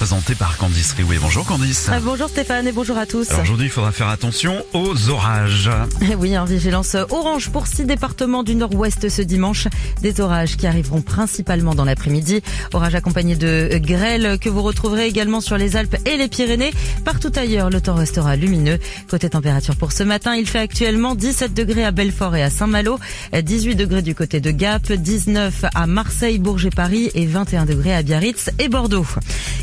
Présenté par Candice Riouet. Bonjour Candice. Ah, bonjour Stéphane et bonjour à tous. Alors aujourd'hui, il faudra faire attention aux orages. Eh Oui, en vigilance orange pour six départements du nord-ouest ce dimanche. Des orages qui arriveront principalement dans l'après-midi. Orages accompagnés de grêles que vous retrouverez également sur les Alpes et les Pyrénées. Partout ailleurs, le temps restera lumineux. Côté température pour ce matin, il fait actuellement 17 degrés à Belfort et à Saint-Malo, 18 degrés du côté de Gap, 19 à Marseille, Bourges et Paris et 21 degrés à Biarritz et Bordeaux.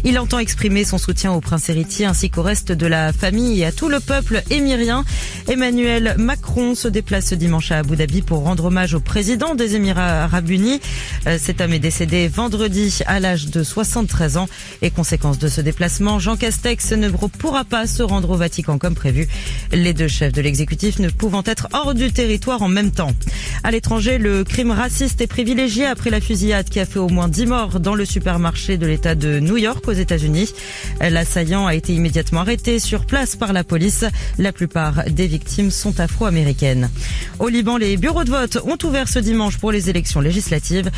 Il entend exprimer son soutien au prince héritier ainsi qu'au reste de la famille et à tout le peuple émirien. Emmanuel Macron se déplace ce dimanche à Abu Dhabi pour rendre hommage au président des Émirats arabes unis. Euh, Cet homme est décédé vendredi à l'âge de 73 ans et conséquence de ce déplacement, Jean Castex ne pourra pas se rendre au Vatican comme prévu. Les deux chefs de l'exécutif ne pouvant être hors du territoire en même temps. À l'étranger, le crime raciste est privilégié après la fusillade qui a fait au moins 10 morts dans le supermarché de l'État de New York aux États-Unis. L'assaillant a été immédiatement arrêté sur place par la police. La plupart des victimes sont afro-américaines. Au Liban, les bureaux de vote ont ouvert ce dimanche pour les élections législatives.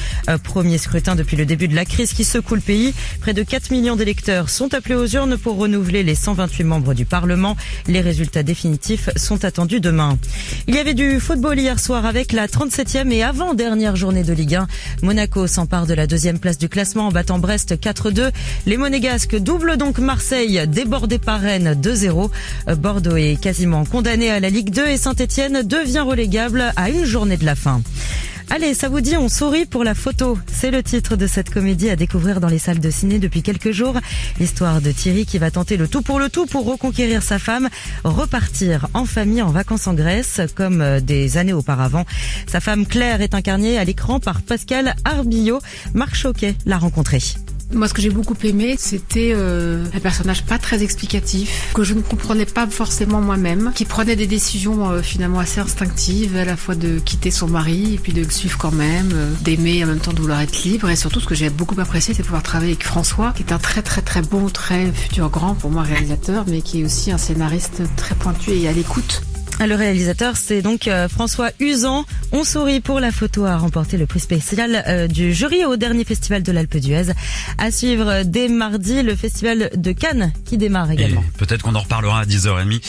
Premier scrutin depuis le début de la crise qui secoue le pays. Près de 4 millions d'électeurs sont appelés aux urnes pour renouveler les 128 membres du Parlement. Les résultats définitifs sont attendus demain. Il y avait du football hier soir avec la 37e et avant-dernière journée de Ligue 1. Monaco s'empare de la deuxième place du classement en battant Brest 4-2. Les Monégasques doublent donc Marseille, débordé par Rennes 2-0. Euh, Bordeaux est quasiment condamné à la Ligue 2 et Saint-Etienne devient relégable à une journée de la fin. Allez, ça vous dit, on sourit pour la photo. C'est le titre de cette comédie à découvrir dans les salles de ciné depuis quelques jours. L'histoire de Thierry qui va tenter le tout pour le tout pour reconquérir sa femme, repartir en famille en vacances en Grèce comme euh, des années auparavant. Sa femme Claire est incarnée à l'écran par Pascal Arbillot. Marc Choquet l'a rencontré. Moi, ce que j'ai beaucoup aimé, c'était euh, un personnage pas très explicatif, que je ne comprenais pas forcément moi-même, qui prenait des décisions euh, finalement assez instinctives, à la fois de quitter son mari et puis de le suivre quand même, euh, d'aimer en même temps de vouloir être libre. Et surtout, ce que j'ai beaucoup apprécié, c'est pouvoir travailler avec François, qui est un très très très bon, très futur grand pour moi réalisateur, mais qui est aussi un scénariste très pointu et à l'écoute. Le réalisateur, c'est donc euh, François Usan. On sourit pour la photo à remporter le prix spécial euh, du jury au dernier festival de l'Alpe d'Huez. À suivre dès mardi le festival de Cannes qui démarre également. peut-être qu'on en reparlera à 10h30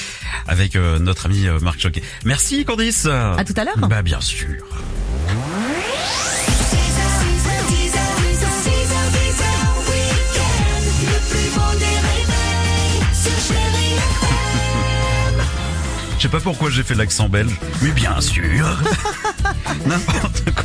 avec euh, notre ami Marc Choquet. Merci Candice. À tout à l'heure. Bah bien sûr. Je sais pas pourquoi j'ai fait l'accent belge, mais bien sûr. N'importe quoi.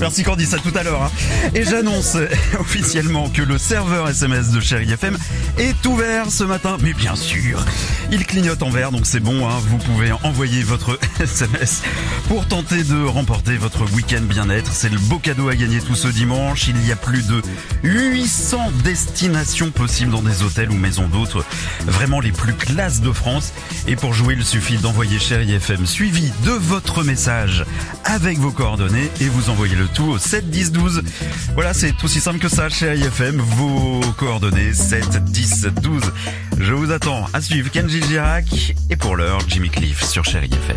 Merci Candice, à tout à l'heure. hein. Et j'annonce officiellement que le serveur SMS de Chéri FM est ouvert ce matin, mais bien sûr. Il clignote en vert, donc c'est bon, hein. vous pouvez envoyer votre SMS pour tenter de remporter votre week-end bien-être. C'est le beau cadeau à gagner tout ce dimanche. Il y a plus de 800 destinations possibles dans des hôtels ou maisons d'hôtes, vraiment les plus classes de France. Et pour jouer, il suffit d'envoyer Chéri FM suivi de votre message avec vos coordonnées et vous envoyez le tout au 7 10 12. Voilà, c'est aussi simple que ça, Chéri FM. Vos coordonnées 7 10 12. Je vous attends à suivre Kenji Girac et pour l'heure Jimmy Cliff sur Chéri FM.